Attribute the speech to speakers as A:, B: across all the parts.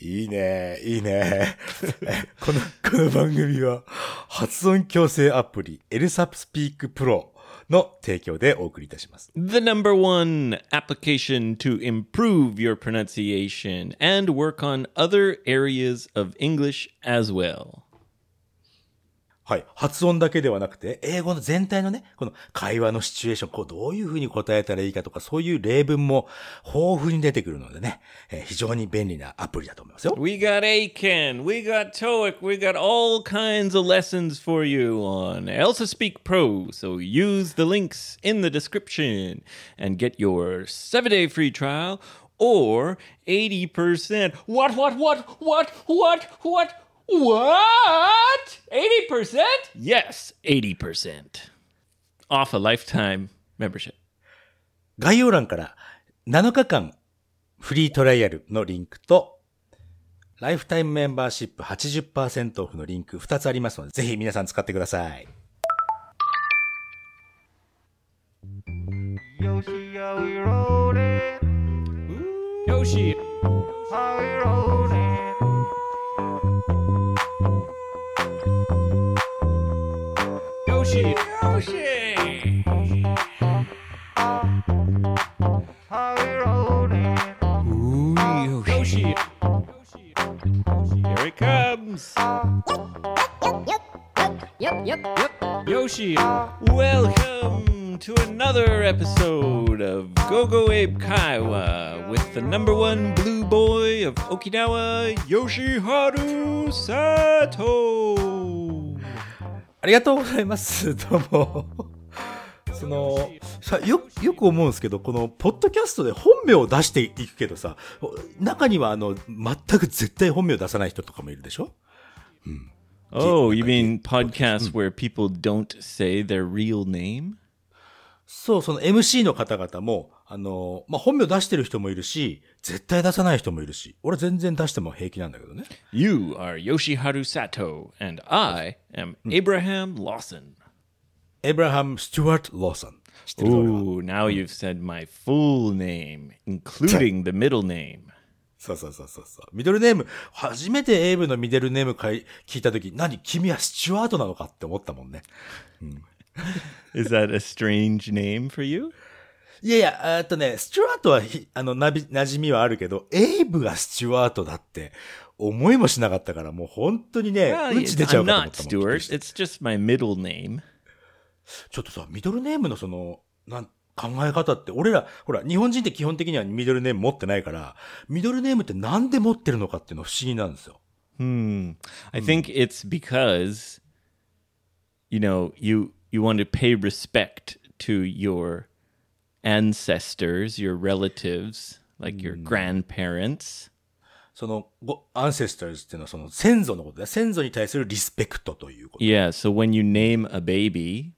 A: いいね、いいね。この、この番組は、発音矯正アプリ、エルサプスピークプロの提供でお送りいたします。
B: The number one application to improve your pronunciation and work on other areas of English as well.
A: はい。発音だけではなくて、英語の全体のね、この会話のシチュエーション、こうどういうふうに答えたらいいかとか、そういう例文も豊富に出てくるのでね、えー非常に便利なアプリだと思いますよ。
B: We got Aken, we got TOEIC, we got all kinds of lessons for you on Elsa Speak Pro. So use the links in the description and get your seven day free trial or 80%. What, what, what, what, what, what, what? 80%? Yes, 80%. Off a lifetime membership.
A: 概要欄から7日間フリートライアルのリンクと、ライフタイムメンバーシップ80%オフのリンク2つありますので、ぜひ皆さん使ってください。
C: Yoshi, how we rollin'?
B: Yoshi.
C: How we rollin'?
B: Yoshi. Yoshi.
C: How we rollin'?
B: Ooh, Yoshi. Here it comes.
D: Yep, yep, yep.
B: Yoshi, welcome to another episode of Go Go Abe Kaiwa with the number one blue boy of Okinawa, Yoshiharu Sato.
A: ありがとうございます。どうも。その、さ、よ、よく思うんですけど、この、ポッドキャストで本名を出していくけどさ、中にはあの、全く絶対本名を出さない人とかもいるでしょ
B: Oh, you mean podcasts where people don't say their real name?
A: そう、その MC の方々も、あの、まあ、本名出してる人もいるし、絶対出さない人もいるし、俺全然出しても平気なんだけどね。
B: You are Yoshiharu Sato, and I am Abraham Lawson.
A: エブラハム・スチュワート・ローソン。知ってるぞ俺は
B: Ooh, now you've said my full name, including the middle name.
A: そうそうそうそうそう。ミドルネーム、初めてエイブのミドルネームかい聞いたとき、何君はスチュワートなのかって思ったもんね。
B: Is that a strange name for you?
A: いやいや、えーっとね、スチュワートはひ、あの、なび、馴染みはあるけど、エイブがスチュワートだって、思いもしなかったから、もう本当にね、
B: Well,
A: うんち出ちゃ
B: I'm
A: うかと思
B: not
A: ったもん
B: Stuart. It's just my middle name.
A: ちょっとさ、ミドルネームのその、なん、考え方って、俺ら、ほら、日本人って基本的にはミドルネーム持ってないから、ミドルネームってなんで持ってるのかっていうのは不思議なんですよ。
B: Hmm. I think it's because you know, you you want to pay respect to your ancestors, your relatives, like your grandparents.
A: その、ご、アンセスターズっていうのはその先祖のことだ。先祖に対するリスペクトということ。
B: Yeah, so when you name a baby,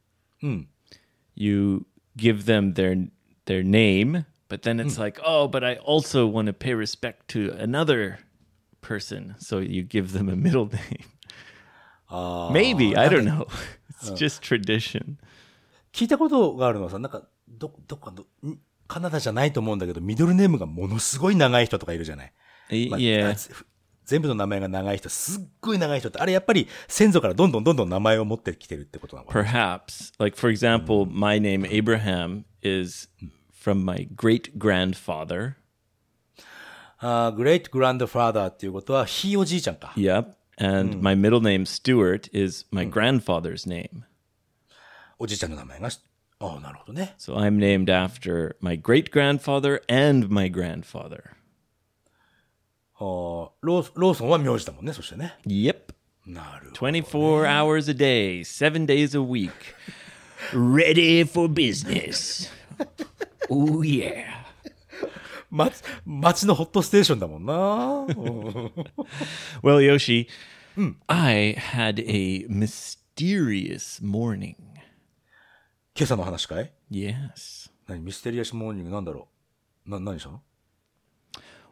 B: you give them their their name, but then it's like, oh, but I also want to pay respect to another person, so you give them a middle name. Maybe I don't know. It's just tradition.
A: 聞いたことがあるのはさ、なんか、ど、どっかの、んカナダじゃないと思うんだけど、ミドルネームがものすごい長い人とかいるじゃない？まあ全部の名前が長い人、すっごい長い人って、あれやっぱり先祖からどんどんどんどん名前を持ってきてるってことなの
B: Perhaps, like for example, my name Abraham is from my great grandfather.
A: あーグレートグランドファーダーっていうことは、ひいおじいちゃんか。
B: Yep. And mm. my middle name, Stuart, is my mm. grandfather's name. So I'm named after my great grandfather and my grandfather. Yep. Twenty-four hours a day, 7 days a week. Ready for business. oh yeah.
A: 街、街のホットステーションだもんな。うん
B: Well, Yoshi, I had a mysterious morning.
A: 今朝の話かい
B: Yes.
A: 何ミステリアスモーニングなんだろうな、何したの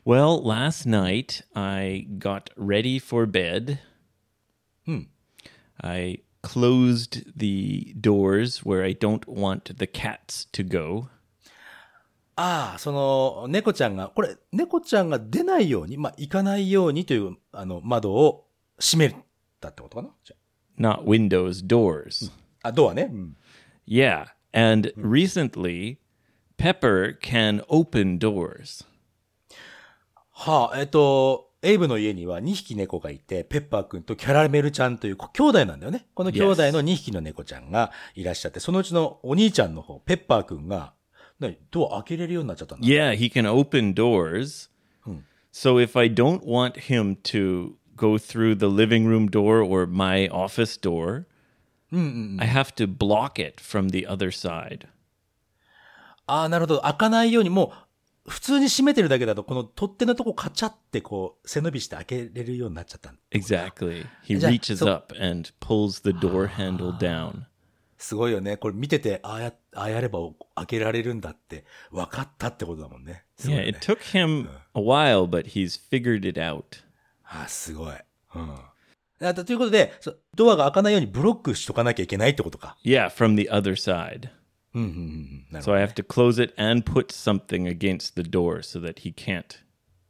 B: Well, last night I got ready for bed. I closed the doors where I don't want the cats to go.
A: ああ、その、猫ちゃんが、これ、猫ちゃんが出ないように、まあ、行かないようにという、あの、窓を閉めたってことかな？じゃ
B: Not windows, doors.
A: ああ、ドアね。うん。
B: Yeah. And recently, Pepper can open doors.
A: はあ、えっ、と、エイブの家には2匹猫がいて、ペッパーくんとキャラメルちゃんというこ兄弟なんだよね。この兄弟の2匹の猫ちゃんがいらっしゃって、そのうちのお兄ちゃんの方、ペッパーくんが、何ドア開けれるようになっちゃったんだ。
B: Yeah, he can open doors. So if I don't want him to go through the living room door or my office door, I have to block it from the other side.
A: ああ、なるほど。開かないように、もう、普通に閉めてるだけだと、この取っ手のとこカチャってこう、背伸びして開けれるようになっちゃった
B: Exactly. He reaches up and pulls the door handle down.
A: すごいよね。これ見てて、ああや、ああやれば開けられるんだって、分かったってことだもんね。すごい
B: Yeah, it took him a while, but he's figured it out.
A: あ、すごい。うん。あとということで、そドアが開かないようにブロックしとかなきゃいけないってことか。
B: Yeah, from the other side.
A: うんうんうんうん。なる
B: So I have to close it and put something against the door so that he can't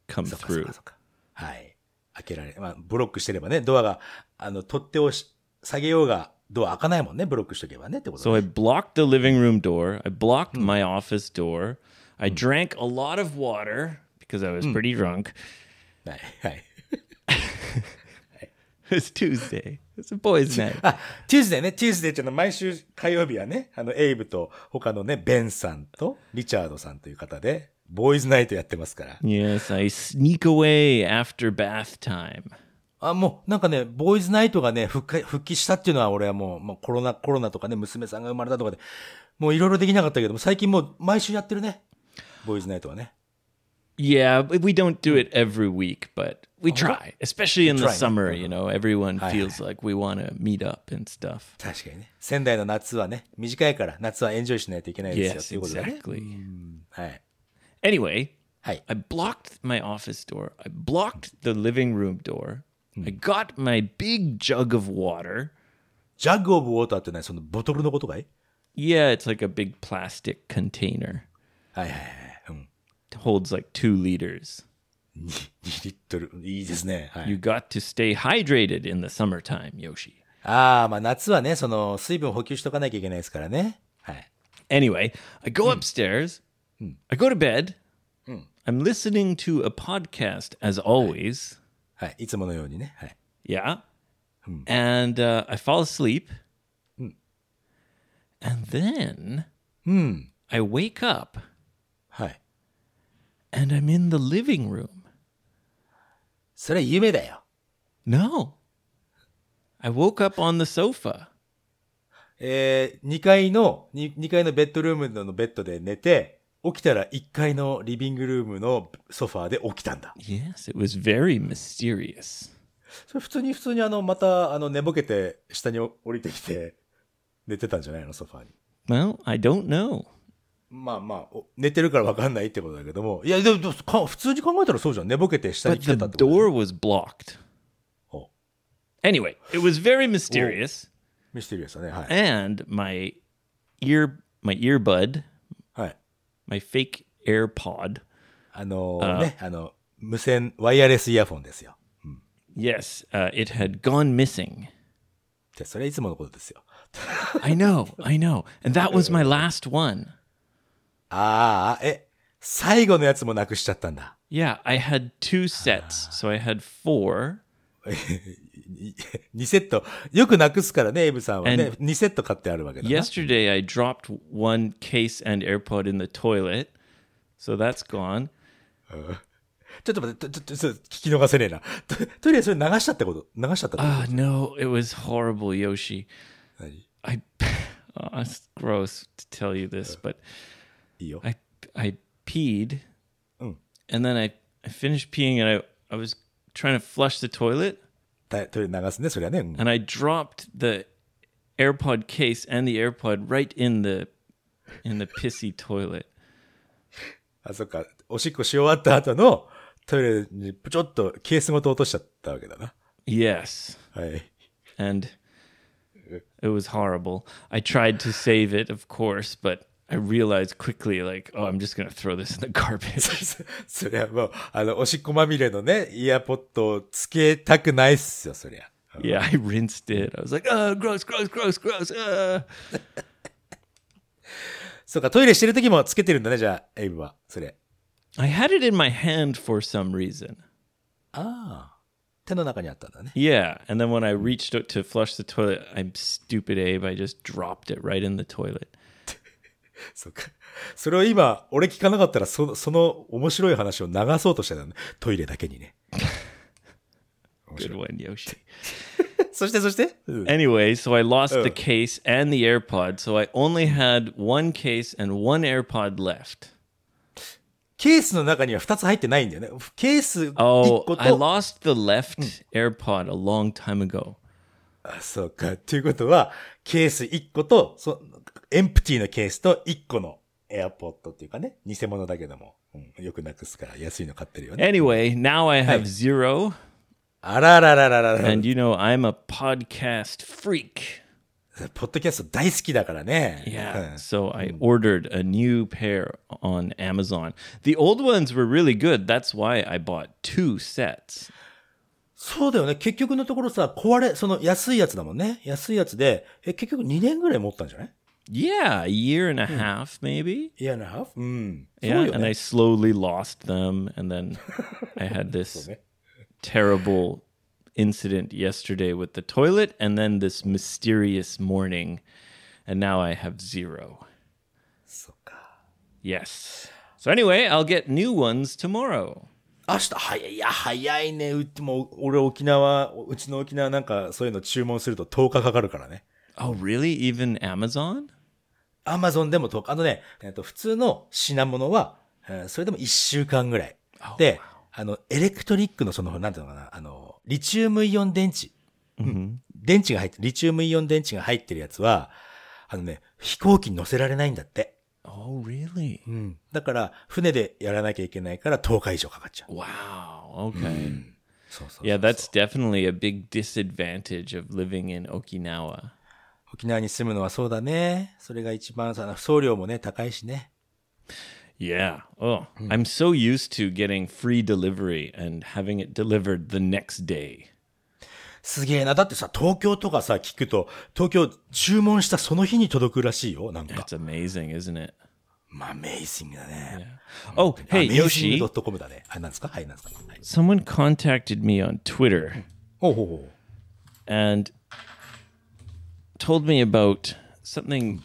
B: come through.
A: はい。開けられ、まあ、ブロックしてればね、ドアが、あの、取っ手をし下げようが、ドア開かないもんね、ブロックしとけばね、ってこと
B: っす
A: ね
B: I blocked the living room door. I blocked my office door. I drank a lot of water because I was pretty drunk.
A: はい。はい。
B: It's Tuesday. It's a boys' night.
A: あ、 Tuesday ね、 Tuesday っていうのは毎週火曜日はね、あの、エイブと他のね、ベンさんとリチャードさんという方で、 boys' night やってますから。
B: Yes, I sneak away after bath time.
A: あ、もう、なんかね、ボーイズナイトがね、復活、復帰したっていうのは俺はもう、まあ、コロナ、コロナとかね、娘さんが生まれたとかで、もういろいろできなかったけども、最近もう毎週やってるね。ボーイズナイトはね。
B: Yeah, we don't do it every week, but we try, especially in the summer. You know, everyone feels like we want to meet up and stuff.
A: 確かにね。仙台の夏はね、短いから、夏はエンジョイしないといけないですよ、
B: Yes,
A: っていうことでね。
B: exactly.
A: はい。
B: Anyway,
A: はい。
B: I blocked my office door. I blocked the living room door. I got my big jug of water.
A: ジャッグオブウォーターってね、そのボトルのことかい
B: Yeah, it's like a big plastic container.
A: はいはいはい。うん。
B: It holds like two liters.
A: 2リットル。いいですね。はい。
B: You got to stay hydrated in the summertime, Yoshi.
A: ああ、まあ夏はね、その、水分補給しとかなきゃいけないですからね。はい。
B: Anyway, I go upstairs. I go to bed. I'm listening to a podcast as always.
A: はい。いつものようにね。はい。
B: Yeah. And uh, I fall asleep. And then I wake up
A: はい。
B: and I'm in the living room.
A: それは夢だよ。
B: No. I woke up on the sofa.
A: えー、2階の、2, 2階のベッドルームのベッドで寝て、起きたら1階のリビングルームのソファーで起きたんだ。
B: Yes, it was very mysterious.
A: それ普通に普通にあの、また、あの、寝ぼけて下に降りてきて、寝てたんじゃないのソファーに。
B: Well, I don't know.
A: まあまあ、お寝てるから分かんないってことだけども。いや、でも、普通に考えたらそうじゃん。寝ぼけて下に来
B: the
A: てたってことだよ
B: door was blocked.
A: お
B: Anyway, it was very mysterious.
A: ミステリアスだね。はい。
B: And my ear my earbud,
A: はい。
B: my fake AirPod,
A: あのね、あの、無線、ワイヤレスイヤフォンですよ。
B: yes, uh, it had gone missing.
A: でそれはいつものことですよ。
B: I know, I know. And that was my last one.
A: ああ、え、最後のやつもなくしちゃったんだ。
B: Yeah, I had two sets. So I had four.
A: 2セット。よくなくすからね、エイブさんはね。
B: And-
A: 2セット買ってあるわけだな。
B: Yesterday I dropped one case and AirPod in the toilet. So that's gone.
A: ちょっと待って、ちょっと、ちょっと聞き逃せねえな。とトイレそれ流したってこと流しちゃったってこと
B: Ah, no, it was horrible, Yoshi.
A: 何
B: I oh, it's gross to tell you this, but
A: いいよ。
B: I I peed,
A: Mm.
B: and then I, I finished peeing, and I, I was trying to flush the toilet,
A: たトイレ流すね、それはね。うん
B: and I dropped the AirPod case and the AirPod right in the in the pissy toilet.
A: あ、そっか。おしっこし終わった後の トイレにちょっとケースごと落としちゃったわけだな。
B: Yes.
A: はい。
B: And it was horrible. I tried to save it, of course, but I realized quickly, like, oh, I'm just going to throw this in the garbage.
A: そりゃもう、あの、おしっこまみれのね、イヤポッドをつけたくないっすよ、そりゃ。
B: yeah, I rinsed it. I was like, oh, gross, gross, gross, gross. Uh.
A: そうか、トイレしてる時もつけてるんだね、じゃあ、エイブは。それ。
B: I had it in my hand for some reason.
A: ああ。手の中にあったんだね。
B: Yeah. And then when I reached out to flush the toilet, I'm stupid, Abe. I just dropped it right in the toilet.
A: そうか。それを今、俺聞かなかったら、その、その面白い話を流そうとしてたの。トイレだけにね。
B: Good one, Yoshi.
A: そして、そして、うん
B: Anyway, so I lost the case and the AirPod. So I only had one case and one AirPod left.
A: ケースの中には2つ入ってないんだよね。ケース1
B: Oh,
A: 個
B: I
A: と、
B: lost the left AirPod a long time ago.
A: あそうか。ということは、ケース1個と、そエンプティのケースと1個のエアポッドっていうかね、偽物だけども、うん、よくなくすから安いの買ってるよね。
B: Anyway, now I have zero.
A: あらららららら。
B: And you know, I'm a podcast freak.
A: ポッドキャスト大好きだからね。
B: Yeah. So I ordered a new pair on Amazon. The old ones were really good. That's why I bought two sets.
A: そうだよね。結局のところさ、壊れ、その安いやつだもんね。安いやつで、え、結局2年ぐらい持ったんじゃない
B: Yeah, a year and a half, maybe.
A: イヤーなハーフうん。そう
B: Yeah.
A: よ
B: And I
A: ね。
B: slowly lost them. And then I had this
A: ね
B: terrible incident yesterday with the toilet. And then this mysterious morning. And now I have zero.
A: そっか。
B: Yes. So anyway, I'll get new ones tomorrow.
A: 明日、早い、いや、早いね。うもう、俺沖縄、うちの沖縄なんかそういうの注文すると10日かかるからね。
B: Oh, really? Even Amazon?
A: アマゾンでも10日。あのね、えっと、普通の品物は、えーそれでも1週間ぐらい。で、あの、エレクトリックのその、なんていうのかな、あの、リチウムイオン電池。電池が入って、リチウムイオン電池が入ってるやつは、あのね、飛行機に乗せられないんだって。
B: Oh, really?
A: うん。だから、船でやらなきゃいけないから10日以上かかっちゃう。
B: Wow. Okay.
A: そうそう
B: Yeah, that's definitely a big disadvantage of living in Okinawa.
A: 沖縄に住むのはそうだね。それが一番さ、送料もね、高いしね。
B: Yeah. Oh, I'm so used to getting free delivery and having it delivered the next day.
A: すげえな。だってさ、東京とかさ、聞くと、東京注文したその日に届くらしいよ。なんか。
B: It's amazing, isn't it?
A: まあ、アメイジングだね。
B: Oh,
A: ア
B: hey, Yoshi.
A: グ .com だね。あ、なんですかはい、なんですかはい。
B: Someone contacted me on Twitter
A: ほうほうほう。
B: and told me about something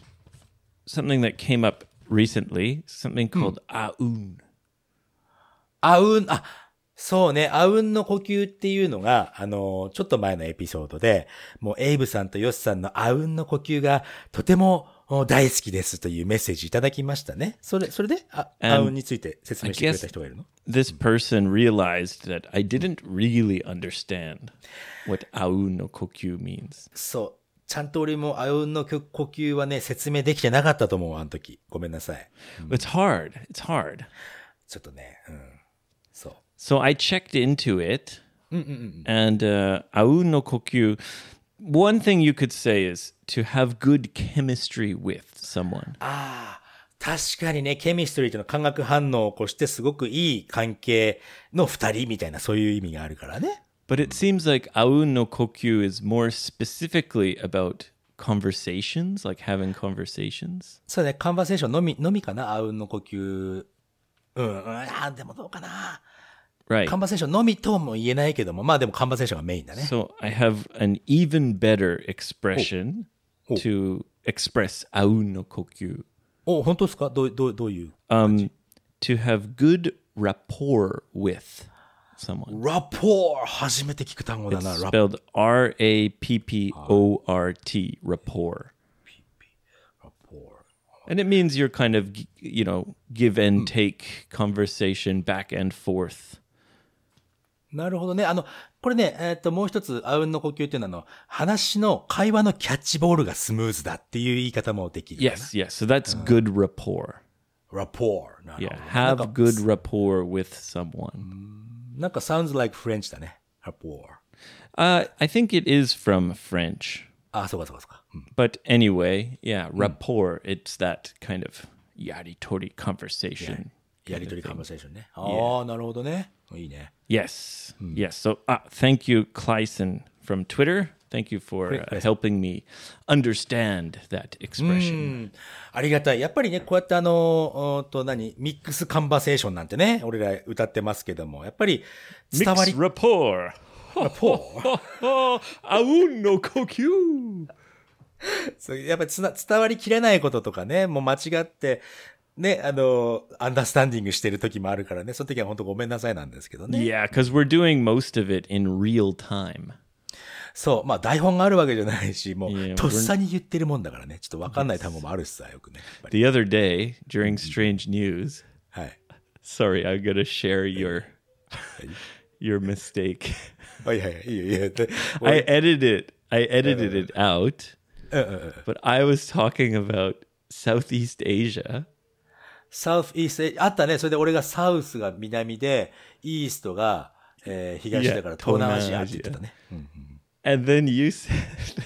B: something that came up recently, something called aun.
A: あうん、あ、そうね、あうんの呼吸っていうのが、あの、ちょっと前のエピソードで、もうエイブさんとヨシさんのあうんの呼吸がとてもお大好きですというメッセージいただきましたね。それ、それで、あ、あうんについて説明してくれた人がいるの
B: This person realized that I didn't really understand what aun no kokyu means.
A: そう。ちゃんと俺もあうんの呼吸はね、説明できてなかったと思う、あの時。ごめんなさい。
B: It's hard. It's hard.
A: ちょっとね、うん。そう。
B: So I checked into it. And あうんの呼吸。One thing you could say is to have good chemistry with someone.
A: ああ、確かにね、ケミストリーというのは感覚反応を起こしてすごくいい関係の二人みたいな、そういう意味があるからね。
B: But it seems like Aun no Kokyu is more specifically about conversations, like having conversations.
A: So そうね、コンバセーションのみのみかな、あうんの呼吸。うん、あでもどうかな。
B: Right.
A: Conversation のみとも言えないけども、まあでも conversation がメインだね。
B: So I have an even better expression oh. to express aun no kokyu. Oh, あうんの呼吸。
A: お、本当ですかどうどうどういう、
B: um, ?To have good rapport with. Someone.
A: ラポー初めて聞く単語だ
B: It's
A: な、ラ
B: spelled R A P P O R T, rapport.
A: ポ
B: And it means you're kind of, g- you know, give and take conversation back and forth.
A: なるほどね。あの、これね、えっ、と、もう一つ、あうんの呼吸っていうのは、あの、話の、会話のキャッチボールがスムーズだっていう言い方もできる。
B: Yes, yes. So that's good rapport.
A: ラポー。なる
B: Yeah,
A: ほど。なんか
B: have good rapport with someone.
A: なんか sounds like French だね。rapport.
B: Uh, I think it is from French.
A: あ、そうかそうかそうか。うん
B: But anyway, yeah, rapport, it's that kind of yaritori conversation.
A: やりとりカンバセーションね。ああ、なるほどね。いいね。
B: Yes. Yes. So uh, thank you, Clyson from Twitter. Thank you for uh, helping me understand that expression.
A: ありがたい。やっぱりね、こうやってあの、と何、ミックスカンバセーションなんてね、俺ら歌ってますけども、やっぱり伝わり
B: Mix、rapport.
A: ポー
B: Oh, aun no kokyu.
A: そうやっぱり伝わりきれないこととかね、もう間違って、ね、あの、アンダースタンディングしてる時もあるからね、その時は本当ごめんなさいなんですけどね。
B: Yeah, because we're doing most of it in real time.
A: そう、まあ台本があるわけじゃないし、もう、とっさに言ってるもんだからね、ちょっとわかんない単語もあるしさ、よくね。
B: The other day during Strange News,
A: はい。
B: sorry, I'm gonna share your your mistake.
A: はいはいはい、いいよいいよ。で
B: I edited it. I edited it out. But I was talking about Southeast Asia.
A: サウスイースト、あったね。それで俺がサウスが南で、イーストが、えー東だから東南アジアって言ってたね。うん。
B: And then you said,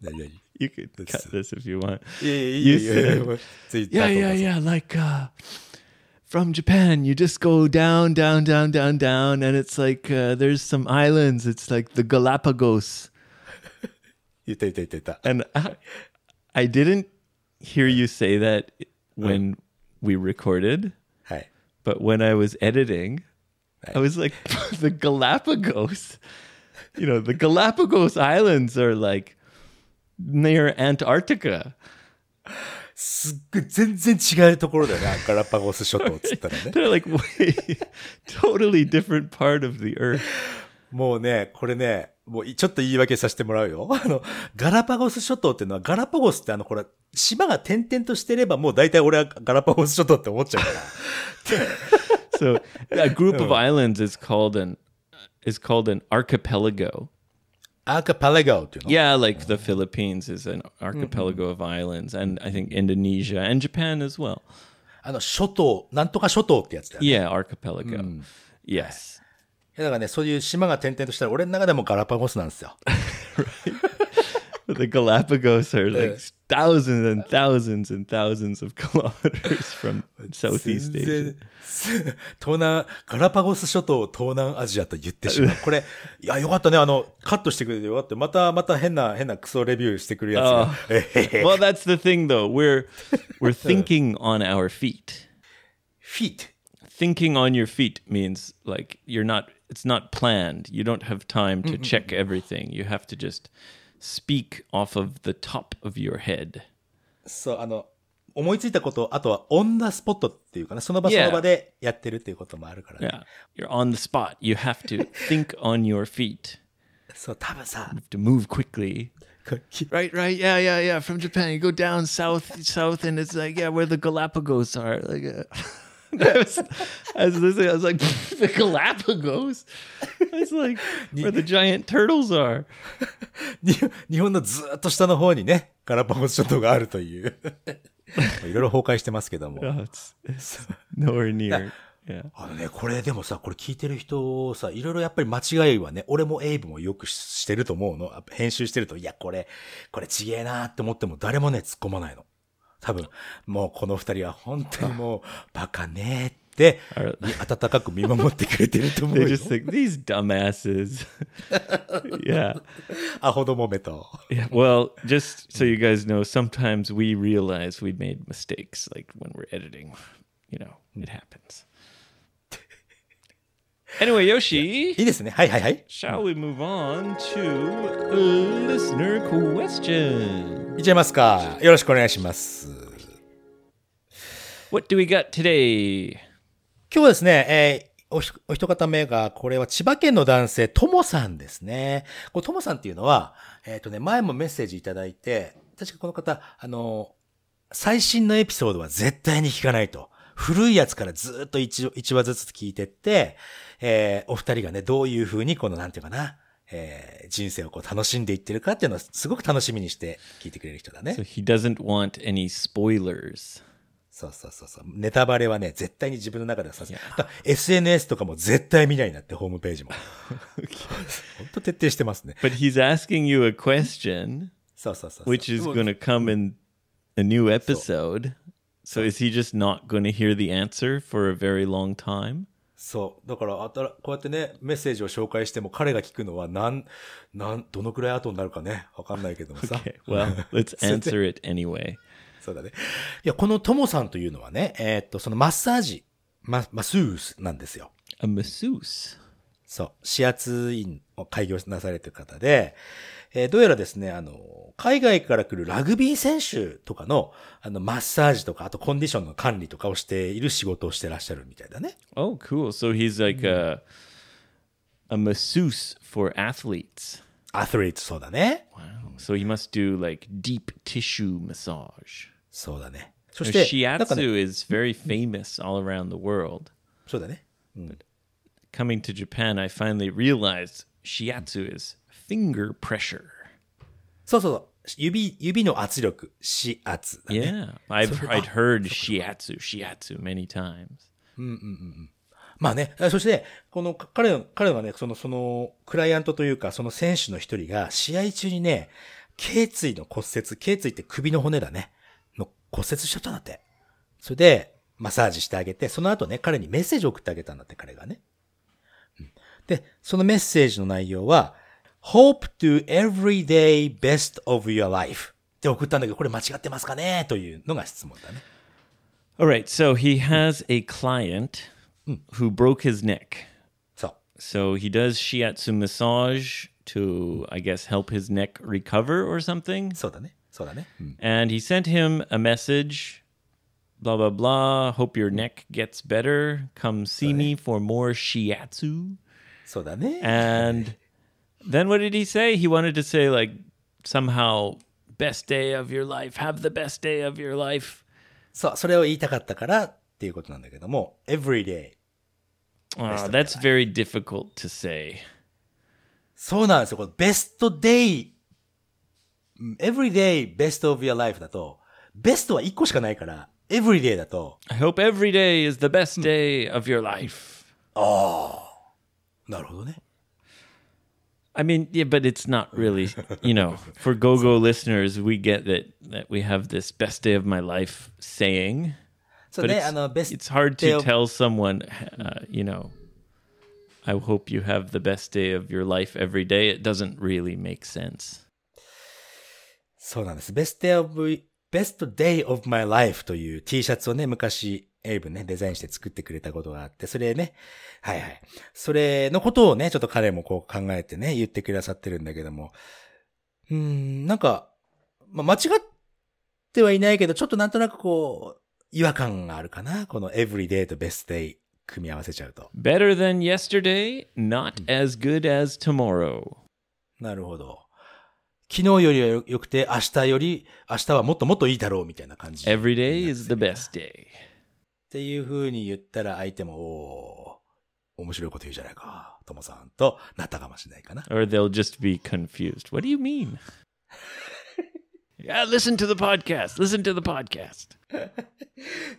B: you could cut this if you want.
A: Yeah,
B: yeah,
A: yeah.
B: Said, yeah, yeah, yeah, Like uh, from Japan, you just go down, down, down, down, down, and it's like uh, there's some islands. It's like the Galapagos.
A: You did, did, did that.
B: and I, I didn't hear you say that when we recorded. But when I was editing, I was like, the Galapagos. You know, the Galapagos Islands are like near Antarctica.
A: すっごい全然違うところだよね。ガラパゴス諸島っつったらね。
B: They're like way totally different part of the earth.
A: もうね、これね、もういちょっと言い訳させてもらうよ。あの、ガラパゴス諸島っていうのは、ガラパゴスってあの、これ、島が点々としてれば、もう大体俺はガラパゴス諸島って思っちゃうから。
B: So a group of islands is called an is called an archipelago.
A: アーカパレガオっていうの
B: Yeah, like the Philippines is an archipelago of islands, and I think Indonesia and Japan as well.
A: あの、諸島、なんとか諸島ってやつだよね。
B: Yeah, archipelago. Yes.
A: いやだからね、そういう島が点々としたら、俺の中でもガラパゴスなんですよ。
B: But the Galapagos are like thousands and thousands and thousands of kilometers from Southeast
A: 全
B: Asia.
A: 然、東南、ガラパゴス諸島を東南アジアと言ってしまう。これ、いや、よかったね。あの、カットしてくれてよかった。また、また変な、変なクソレビューしてくるやつが。えへへ
B: Well, that's the thing, though. We're we're thinking on our feet.
A: フィート。
B: thinking on your feet means like you're not it's not planned you don't have time to check everything you have to just speak off of the top of your head
A: そう、あの、思いついたこと、あとはオンダスポットっていうかな、その場そ
B: Yeah.
A: の場でやってるっていうこともあるからね。
B: yeah you're on the spot you have to think on your feet
A: そう、多分さ、
B: to move quickly
A: こき
B: right right yeah yeah yeah from japan you go down south south and it's like yeah where the galapagos are like uh, I was, I was listening, I was like, the Galapagos? It's like where the giant turtles are.
A: に日本のずーっと下の方にね、ガラパゴス諸島があるという。いろいろ崩壊してますけども。
B: Oh, it's, it's nowhere near. Yeah.
A: あのね、これでもさ、これ聞いてる人さ、いろいろやっぱり間違いはね、俺もエイブもよくししてると思うの。編集してると、いや、これ、これちげえなーって思っても誰もね、突っ込まないの。多分、もうこの二人は本当にもう、バカねーって、温かく見守ってくれてると思う
B: They
A: よ。
B: just think these dumbasses. yeah.
A: アホどもめと。
B: Yeah. Well, just so you guys know, sometimes we realize we made mistakes, like when we're editing. You know, it happens. Anyway, Yoshi,
A: いいですね。はいはいはい。
B: shall we move on to listener question?
A: いっちゃいますか。よろしくお願いします。
B: What do we got today?
A: 今日はですね、えーおひお一方目が、これは千葉県の男性、ともさんですね。これともさんっていうのは、えっ、とね、前もメッセージいただいて、確かこの方、あの、最新のエピソードは絶対に聞かないと。古いやつからずっと一一話ずつ聞いてって、えーお二人がね、どういう風にこの、なんていうかな、えー人生をこう楽しんでいってるかっていうのをすごく楽しみにして聞いてくれる人だね
B: So。he doesn't want any spoilers.
A: そうそうそうそう。ネタバレはね、絶対に自分の中ではさせ、だ SNS とかも絶対見ないなって、ホームページも。本当徹底してますね。
B: But he's asking you a question,
A: そうそうそうそう。
B: which is going to come in a new episode. So is he just not going to hear the answer for a very long time?
A: そう。だから、あたら、こうやってね、メッセージを紹介しても、彼が聞くのは、なん、なん、どのくらい後になるかね、わかんないけどもさ。
B: Okay, well, let's answer it anyway.
A: そうだね。いや、このトモさんというのはね、えーっと、そのマッサージ、マ、マスースなんですよ。
B: A masseuse?
A: そう。指圧院を開業なされてる方で、えーどうやらですね、あの、海外から来るラグビー選手とかの、あの、マッサージとか、あとコンディションの管理とかをしている仕事をしてらっしゃるみたいだね。
B: Oh, cool. So he's like a
A: そうだね。
B: Wow. So he must do like deep tissue massage.
A: そうだね。そして、なんかね、
B: Shiatsu is very famous all around the world.
A: そうだね。
B: Coming to Japan, I finally realized shiatsu is finger pressure.
A: そうそうそう。指、指の圧力、指圧だね。
B: Yeah, I've I'd heard shiatsu, shiatsu many times.
A: まあね、そして、この、彼の、彼はね、その、その、クライアントというか、その選手の一人が、試合中にね、頸椎の骨折、頸椎って首の骨だね、の骨折しちゃったんだって。それで、マッサージしてあげて、その後ね、彼にメッセージを送ってあげたんだって、彼がね。うんで、そのメッセージの内容は、hope to everyday best of your life って送ったんだけど、これ間違ってますかねというのが質問だね。
B: All right, so he has a client who broke his neck.
A: そう。
B: So he does shiatsu massage to, I guess, help his neck recover or something.
A: そうだね。そうだね。うん
B: And he sent him a message blah, blah, blah. Hope your neck gets better. Come see me for more shiatsu.
A: そうだね。
B: And then what did he say? He wanted to say, like, somehow, best day of your life. Have the best day of your life.
A: そう、それを言いたかったからっていうことなんだけども、everyday。
B: Oh, that's very difficult to say.
A: そうなんですよ。この best day, everyday best of your life だと、ベストは1個しかないから、everyday だと、
B: I hope every day is the best day of your life.
A: なるほどね。
B: I mean, yeah, but it's not really, you know, for go go listeners, we get that that we have this best day of my life saying,
A: そう
B: but
A: ね、
B: it's,
A: あの、best
B: it's hard
A: day
B: to
A: of-
B: tell someone, uh, you know, I hope you have the best day of your life every day. It doesn't really make sense.
A: そうなんです。best day of, best day of my life という T シャツをね、昔、 エイブね、デザインして作ってくれたことがあって、それね、はいはい。それのことをね、ちょっと彼もこう考えてね、言ってくださってるんだけども、うーん、なんか、まあ、間違ってはいないけど、ちょっとなんとなくこう、違和感があるかな。この everyday と best day 組み合わせちゃうと。
B: Better than yesterday, not as good as tomorrow.
A: なるほど。昨日よりはよよくて、明日より、明日はもっともっといいだろうみたいな感じ。
B: Every day is the best day.
A: っていう風に言ったら相手も、おー面白いこと言うじゃないか、ともさんとなったかもしれないかな。
B: Or they'll just be confused. What do you mean? yeah, listen to the podcast. Listen to the podcast.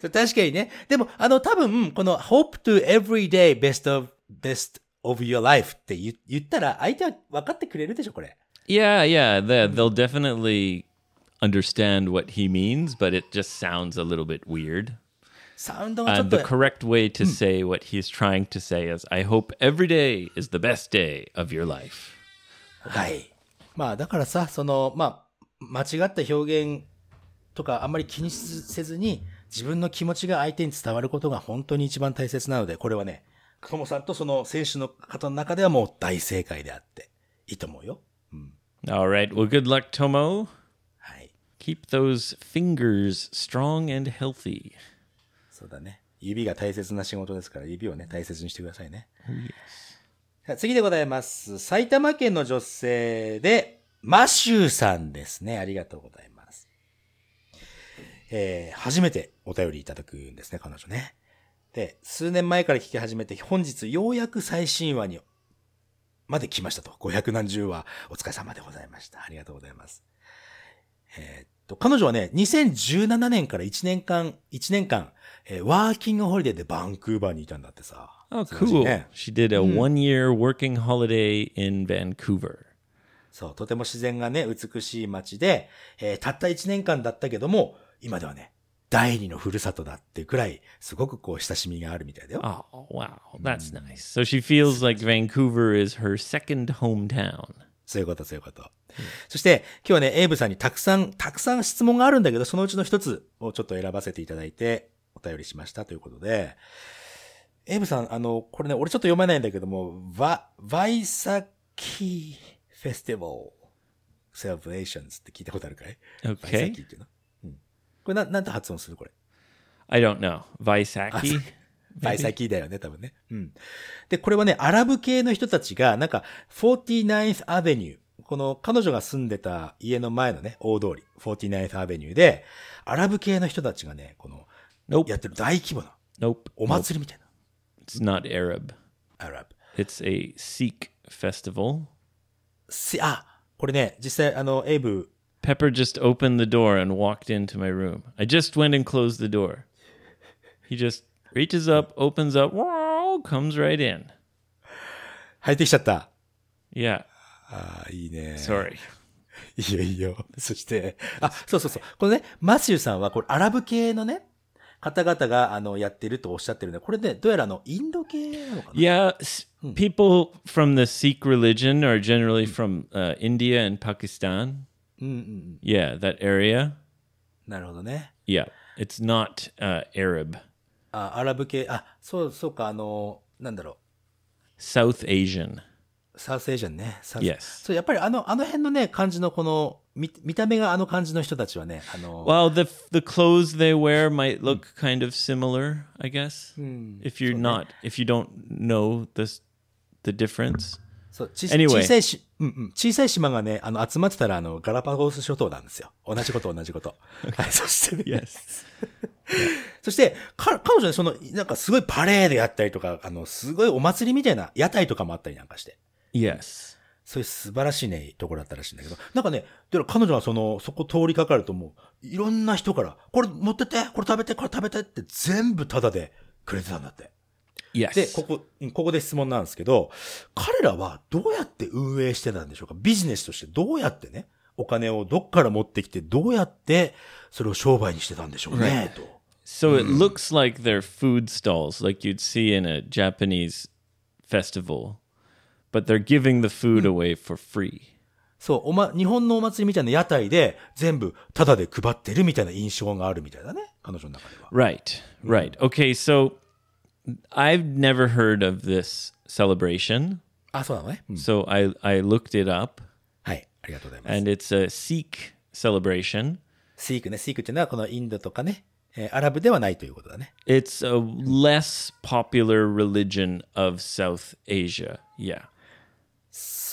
A: 確かにね。でも、あの、多分、この hope to everyday best of, best of your life って言言ったら、相手は分かってくれるでしょ、これ。
B: Yeah, yeah, they, they'll definitely understand what he means, but it just sounds a little bit weird.
A: サウンドがちょっ
B: And
A: と
B: the、correct way to say what he's trying to say is, I hope every day is the best day of your life.
A: はい。まあ、だからさ、その、まあ、間違った表現とかあんまり気にせずに、自分の気持ちが相手に伝わることが本当に一番大切なので、これはね、ともさんとその選手の方の中ではもう大正解であって、いいと思うよ。
B: All right. Well, good luck, Tomo.
A: はい。
B: Keep those fingers strong and healthy.
A: そうだね。指が大切な仕事ですから、指をね、大切にしてくださいね。次でございます。埼玉県の女性で、マシューさんですね。ありがとうございます。えー、初めてお便りいただくんですね、彼女ね。で、数年前から聞き始めて、本日ようやく最新話に、まで来ましたと。500何十話、お疲れ様でございました。ありがとうございます。えーと彼女はね、2017年から1年間、1年間、えーワーキングホリデーでバンクーバーにいたんだってさ。
B: Oh, cool.
A: ね
B: She did a one year working holiday in Vancouver.
A: そう、とても自然がね、美しい街で、えーたった1年間だったけども、今ではね、第二のふるさとだっていうくらい、すごくこう、親しみがあるみたいだよ。
B: Oh, wow. That's nice. So she feels like Vancouver is her second hometown.
A: そういうこと、そういうこと。そして、今日はね、エイブさんにたくさん、たくさん質問があるんだけど、そのうちの一つをちょっと選ばせていただいて、お便りしましたということで、エイブさん、あの、これね、俺ちょっと読めないんだけども、バ、 Vaisakhi Festival Celebrations って聞いたことあるかい？バイサ
B: Okay.
A: キっていうの？うん。これな、なんて発音するこれ
B: ？I don't know. Vaisaki?
A: バイサキだよね、多分ね。うん。で、これはね、アラブ系の人たちが、なんか、49th Avenue、この彼女が住んでた家の前のね、大通り、49th Avenue で、アラブ系の人たちがね、この、
B: Nope.
A: やってる大規模な
B: Nope.
A: お
B: Nope.
A: 祭りみたいな。
B: It's not Arab.
A: アラブ。
B: It's a Sikh festival.
A: し、あ、これね、実際、あの、エイブ、
B: Pepper just opened the door and walked into my room. I just went and closed the door. He just reaches up, opens up, wow, comes right in.
A: 入ってきちゃった。
B: Yeah.
A: ああ、いいね。
B: Sorry.
A: いいよいいよ。そして、あ、そうそうそう。このね、マシューさんは、これ、アラブ系のね、 方々が、あの、やってるとおっしゃってるんで、これね、どうやらあの、インド系なのかな
B: Yeah, people from the Sikh religion are generally from uh, India and Pakistan.
A: うんうんうん。
B: Yeah, that area.
A: なるほどね。
B: Yeah, it's not uh, Arab.
A: あ、アラブ系、あ、そう、そうか、あの、なんだろ
B: South Asian.
A: う。サウスエージャンね。サウス
B: Yes.
A: そう、やっぱりあの、あの辺のね、感じのこの、見、見た目があの感じの人たちはね、あの、
B: Well, the the clothes they wear might look kind of similar, I guess. If you're not, if you don't know this, the difference.
A: そう、ち
B: Anyway
A: 小さいし、うんうん、小さい島がね、あの、集まってたら、あの、ガラパゴス諸島なんですよ。同じこと、同じこと。はい、そしてね、
B: Yes.
A: そして、か、彼女ね、その、なんかすごいパレードやったりとか、あの、すごいお祭りみたいな屋台とかもあったりなんかして。
B: Yes.
A: そういう素晴らしいね、ところだったらしいんだけど。なんかね、でも彼女はその、そこ通りかかるともう、いろんな人から、これ持ってって、これ食べて、これ食べてって全部タダでくれてたんだって。
B: Yes.
A: で、ここ、うんここで質問なんですけど、彼らはどうやって運営してたんでしょうか？ビジネスとしてどうやってね、お金をどっから持ってきて、どうやってそれを商売にしてたんでしょうね、と。
B: So it looks like they're food stalls, like you'd see in a Japanese festival, but they're giving the food mm. away for free.
A: そう、おま、日本のお祭りみたいな屋台で全部タダで配ってるみたいな印象があるみたいだね。彼女の中では。
B: Right, mm. right. Okay, so I've never heard of this celebration.
A: Ah, あ、そうなのね。うん、
B: so I, I looked it up.
A: はい、ありがとうございます。
B: And it's a Sikh celebration.
A: Sikh ね、Sikh っていうのはこのインドとかね。えー、アラブではないということだね。
B: It's a less popular religion of South Asia. Yeah.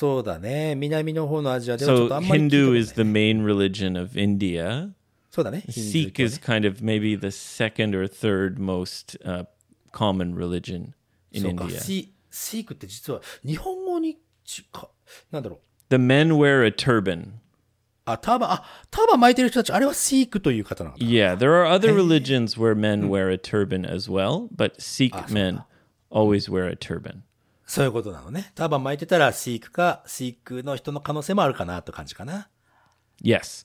A: そうだね。南の方のアジアではちょっとあんまり聞いたこと
B: Hindu
A: ない
B: is the main religion of India.
A: そうだね。ヒンドゥー
B: Sikh
A: 教ね
B: is kind of maybe the second or third most uh, common religion in
A: そうか。
B: India.
A: シーシークって実は日本語にちか、なんだろう。
B: The men wear a turban.
A: あ、ターバン、あ、ターバン巻いてる人たち、あれはシークという方なのかな
B: Yeah, there are other religions where men wear a turban as well, but Sikh men always wear a turban.
A: そういうことなのね。ターバン巻いてたらシークか、シークの人の可能性もあるかなと感じかな。
B: Yes.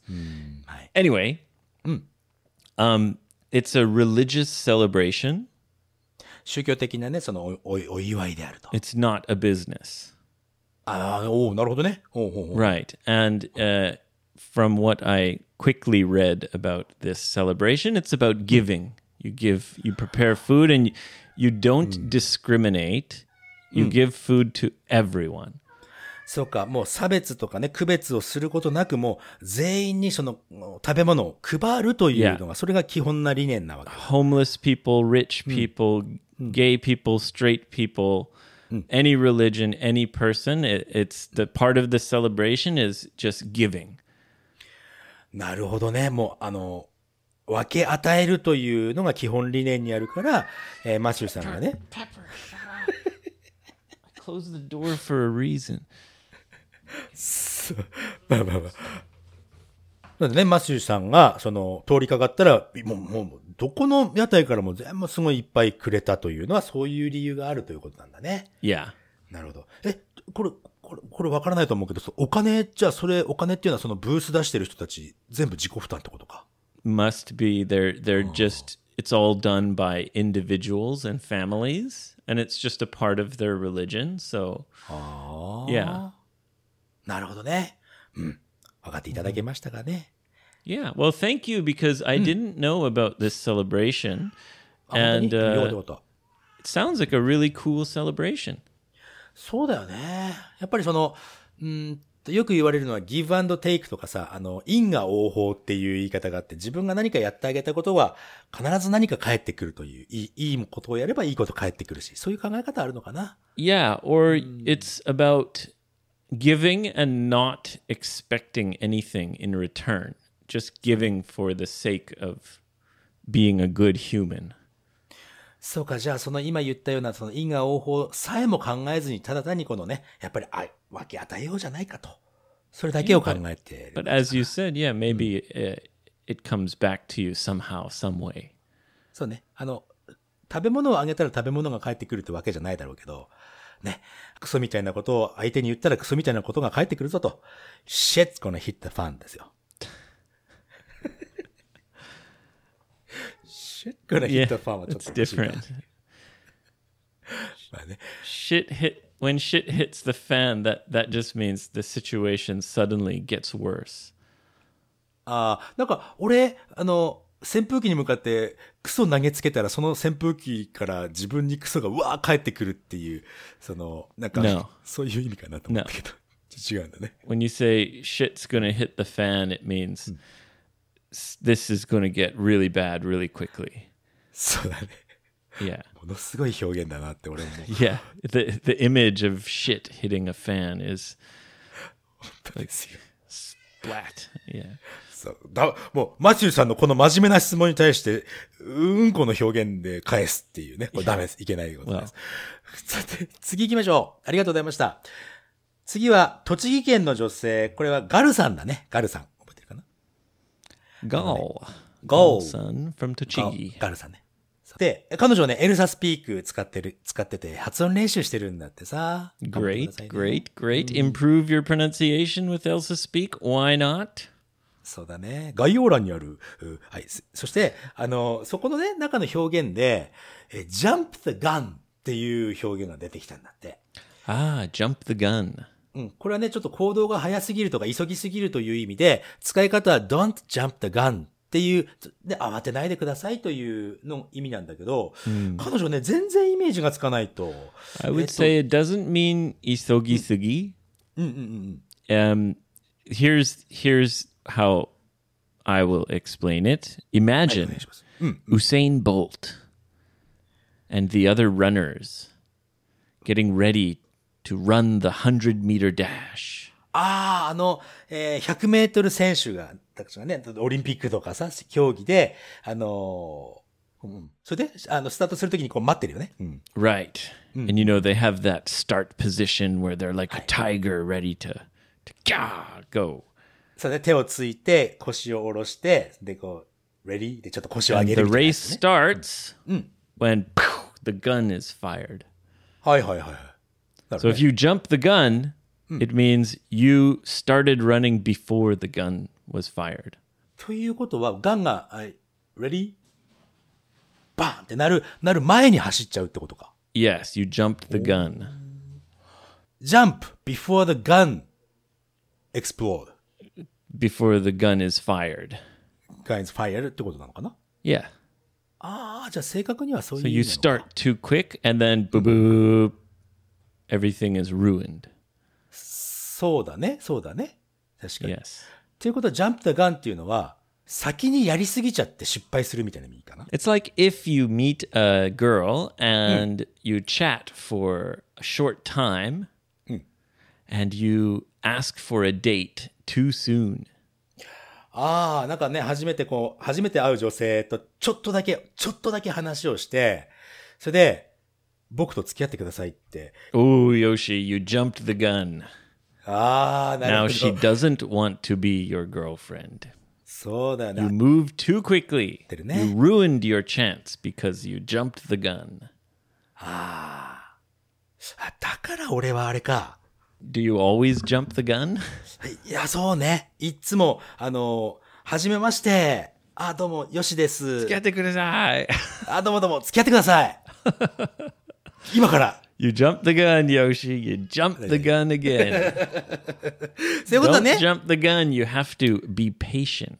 A: はい。
B: Anyway, um, it's a religious celebration.
A: 宗教的なね、そのお、お、お祝いであると。
B: It's not a business.
A: ああ、おおなるほどね。おうおうおう
B: Right. And uh, from what I quickly read about this celebration, it's about giving. You give, you prepare food, and you, you don't discriminate. You give food to everyone.
A: そうか、もう差別とかね、区別をすることなく、もう全員にその食べ物を配るというのが、それが基本な理念なわけ。
B: Homeless people, rich people, gay people, straight people, any religion, any person. It, it's the part of the celebration is just giving.
A: なるほどね。もう、あの、分け与えるというのが基本理念にあるから、えーマシューさんがね、
B: Close the door for a reason.
A: まあまあまあ。なんでね、マシューさんが、その、通りかかったら、もう、もう、どこの屋台からも全部すごいいっぱいくれたというのは、そういう理由があるということなんだね。
B: Yeah.
A: なるほど。え、これ、これ、これわからないと思うけど、お金、じゃあそれ、お金っていうのはそのブース出してる人たち、全部自己負担ってことか
B: ？Must be they're they're just it's all done by individuals and families and it's just a part of their religion. So Yeah.
A: なるほどね。うん。分かっていただけましたかね。
B: Yeah. Well, thank you because I didn't know about this celebration.
A: あ
B: And
A: 本当によかった
B: uh,
A: よかった。
B: it sounds like a really cool celebration.
A: そうだよね。やっぱりその、うん、 よく言われるのはギブアンドテイクとかさ、あの、因果応報っていう言い方があって、自分が何かやってあげたことは必ず何か返ってくるという、いいいいことをやればいいこと返ってくるし、そういう考え方あるのかな
B: ？Yeah, or it's about giving and not expecting anything in return. Just giving for the sake of being a good human.
A: そうか、じゃあその今言ったようなその因果応報さえも考えずに、ただ単にこのね、やっぱり愛、分け与えようじゃないかと。それだけを考えてる
B: But as you said, yeah, maybe uh, it comes back to you somehow, some way.
A: そうね。あの、食べ物をあげたら食べ物が返ってくるってわけじゃないだろうけど、ね。クソみたいなことを相手に言ったらクソみたいなことが返ってくるぞと。shit's gonna hit the fan ですよ。Shit gonna hit the fan はちょっ
B: it's
A: とおかしいな
B: different.
A: まあね。
B: Shit hit when shit hits the fan. That that just means the situation suddenly gets worse.
A: ああ、なんか、俺、あの、扇風機に向かってクソ投げつけたら、その扇風機から自分にクソがうわー返ってくるっていう、その、なんか
B: No.
A: そういう意味かなと思ったけど、違うんだね。
B: When you say shit's gonna hit the fan, it means this is gonna get really bad really quickly.
A: そうだね。
B: Yeah.
A: ものすごい表現だなって俺も。
B: Yeah. The the image of shit hitting a fan is
A: ですよ
B: splat. Yeah.
A: そうだもう、マチューさんのこの真面目な質問に対して、うんこの表現で返すっていうね。これダメです。いけないことです。さて、次行きましょう。ありがとうございました。次は、栃木県の女性。これはガルさんだね。ガルさん。覚えてるかな
B: Gall.
A: Gall.
B: son from
A: ガ
B: Tochigi.
A: ガルさんね。で、彼女ね、エルサスピーク使ってる、使ってて、発音練習してるんだってさ。
B: Great, great, great. Improve your pronunciation with Elsa Speak. Why not?
A: そうだね。概要欄にある。うはい。そそして、あの、そこのね、中の表現で、え jump the gun っていう表現が出てきたんだって。
B: Ah, jump the gun.
A: うん。これはね、ちょっと行動が早すぎるとか急ぎすぎるという意味で、使い方は don't jump the gun っていう、で、慌てないでくださいというの意味なんだけど、彼女ね、全然イメージがつかないと。
B: I
A: え
B: would say it doesn't mean isogi sugi.
A: うんうんうん。
B: Um, here's here's how I will explain it.
A: お
B: Imagine
A: 願い。
B: Usain Bolt and the other runners getting ready to run the 100 meter dash.
A: ああ、あの、えー100メートル選手が、たちがね、オリンピックとかさ、競技で、あのーうん、それで、あの、スタートするときにこう待ってるよね。うん。
B: Right. And you know they have that start position where they're like a tiger ready to to gah, go.
A: それで手をついて、腰を下ろして、で、こう、レディーでちょっと腰を上
B: And
A: げ
B: the
A: るみたいなや
B: race
A: つね。
B: starts when pew, the gun is fired.
A: はいはいはいはい。なる
B: So
A: ほど
B: if you jump the gun, it means you started running before the gun was fired.
A: ということは、ガンが、はい、レディーバーンってなる、なる前に走っちゃうってことか。
B: Yes, you jumped the gun.
A: jump before the gun explode.
B: before the gun is fired.
A: guns fire ってことなのかな
B: Yeah.
A: ああ、じゃあ正確にはそういう
B: So
A: 意
B: you
A: 味なのか
B: start too quick and then boop boop Everything is ruined.
A: そうだね、そうだね。確かに。
B: Yes.
A: ということは、ジャンプ・ザ・ガンっていうのは、先にやりすぎちゃって失敗するみたいな意味かな。
B: It's like if you meet a girl and you chat for a short time and you ask for a date too soon.
A: ああ、なんかね、初めてこう、初めて会う女性とちょっとだけ、ちょっとだけ話をして、それで、僕と付き合ってくださいって。
B: Oh, Yoshi, you jumped the gun.
A: ああ、な
B: Now
A: る
B: she
A: ほど。
B: doesn't want to be your girlfriend.
A: そうだよ
B: You
A: ね。
B: moved too quickly.
A: ね。
B: You ruined your chance because you jumped the gun.
A: あだから俺はあれか。
B: Do you always jump the gun?
A: いや、そうね。いっつも、あの、はじめまして。あ、どうも、よしです。
B: 付き合ってください。
A: あ、どうもどうも、付き合ってください。今から。
B: You jumped the gun, Yoshi. You jumped the gun again.
A: そういうことだ
B: Don't
A: ね。
B: jump the gun. You have to be patient.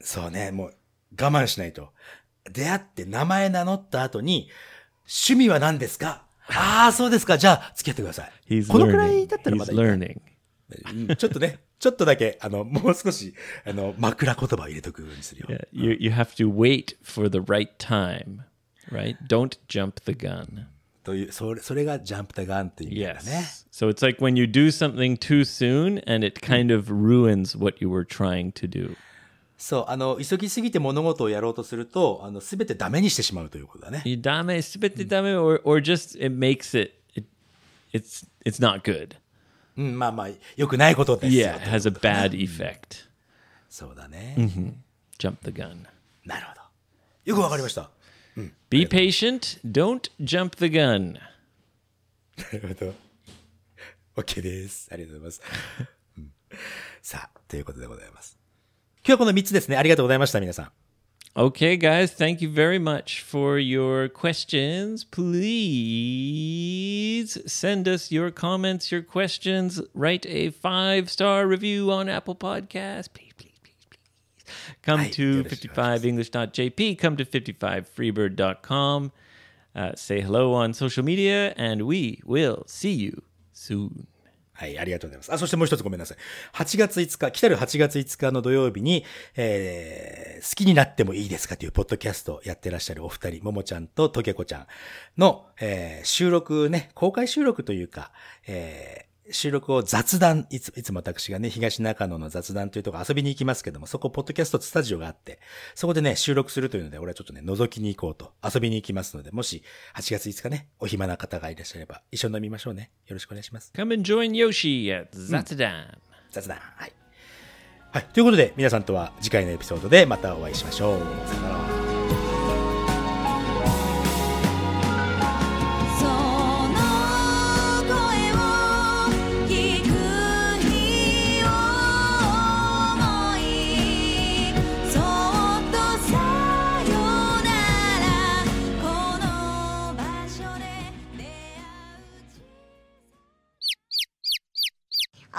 A: そうね、もう、我慢しないと。出会って名前名乗った後に、趣味は何ですかああ、そうですか。じゃあ、付き合ってください。
B: He's
A: このくらい
B: learning.
A: だったらま
B: He's
A: だいいか。
B: learning.
A: うんちょっとね、ちょっとだけ、あの、もう少し、あの、枕言葉を入れとくようにするよ。
B: You you have to wait for the right time, right? Don't jump the gun.
A: という、それ、それがジャンプタガンっていうね。
B: Yes. So it's like when you do something too soon and it kind of ruins what you were trying to do.
A: そう、あの、急ぎすぎて物事をやろうとすると、あの、すべてダメにしてしまうということだね。
B: You dame, spit dame, or or just it makes it, it it's it's not good.
A: うん、まあまあ、良くないことですよ。
B: Yeah, it has a bad effect.
A: そうだね。
B: Jump the gun.
A: なるほど。よくわかりました。
B: Be patient. Don't jump the gun.
A: なるほど。OK です。ありがとうございます。うんさあ、ということでございます。今日はこの3つですね。ありがとうございました、皆さん。
B: Okay, guys, thank you very much for your questions. Please send us your comments, your questions. Write a five star review on Apple Podcasts. Come to
A: よろしく
B: 55english.jp. Come to 55freebird.com. Uh, say hello on social media, and we will see you soon.
A: はい、ありがとうございます。あ、そしてもう一つごめんなさい。8月5日、来たる8月5日の土曜日に、えー、好きになってもいいですかというポッドキャストをやってらっしゃるお二人、ももちゃんととけこちゃんの、えー、収録ね、公開収録というか、えー、収録を雑談、いつ、いつも私がね、東中野の雑談というところ遊びに行きますけども、そこ、ポッドキャストスタジオがあって、そこでね、収録するというので、俺はちょっとね、覗きに行こうと、遊びに行きますので、もし、8月5日ね、お暇な方がいらっしゃれば、一緒に飲みましょうね。よろしくお願いします。
B: Come and join Yoshi at Zatadan.
A: 雑談。はい。はい。ということで、皆さんとは次回のエピソードでまたお会いしましょう。さよなら。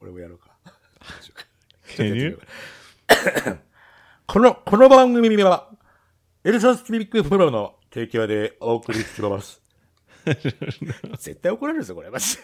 A: 俺もやろうか。この、この番組は、 ELSA Speak Pro の提供でお送りします。絶対怒られるぞ、これ。マジで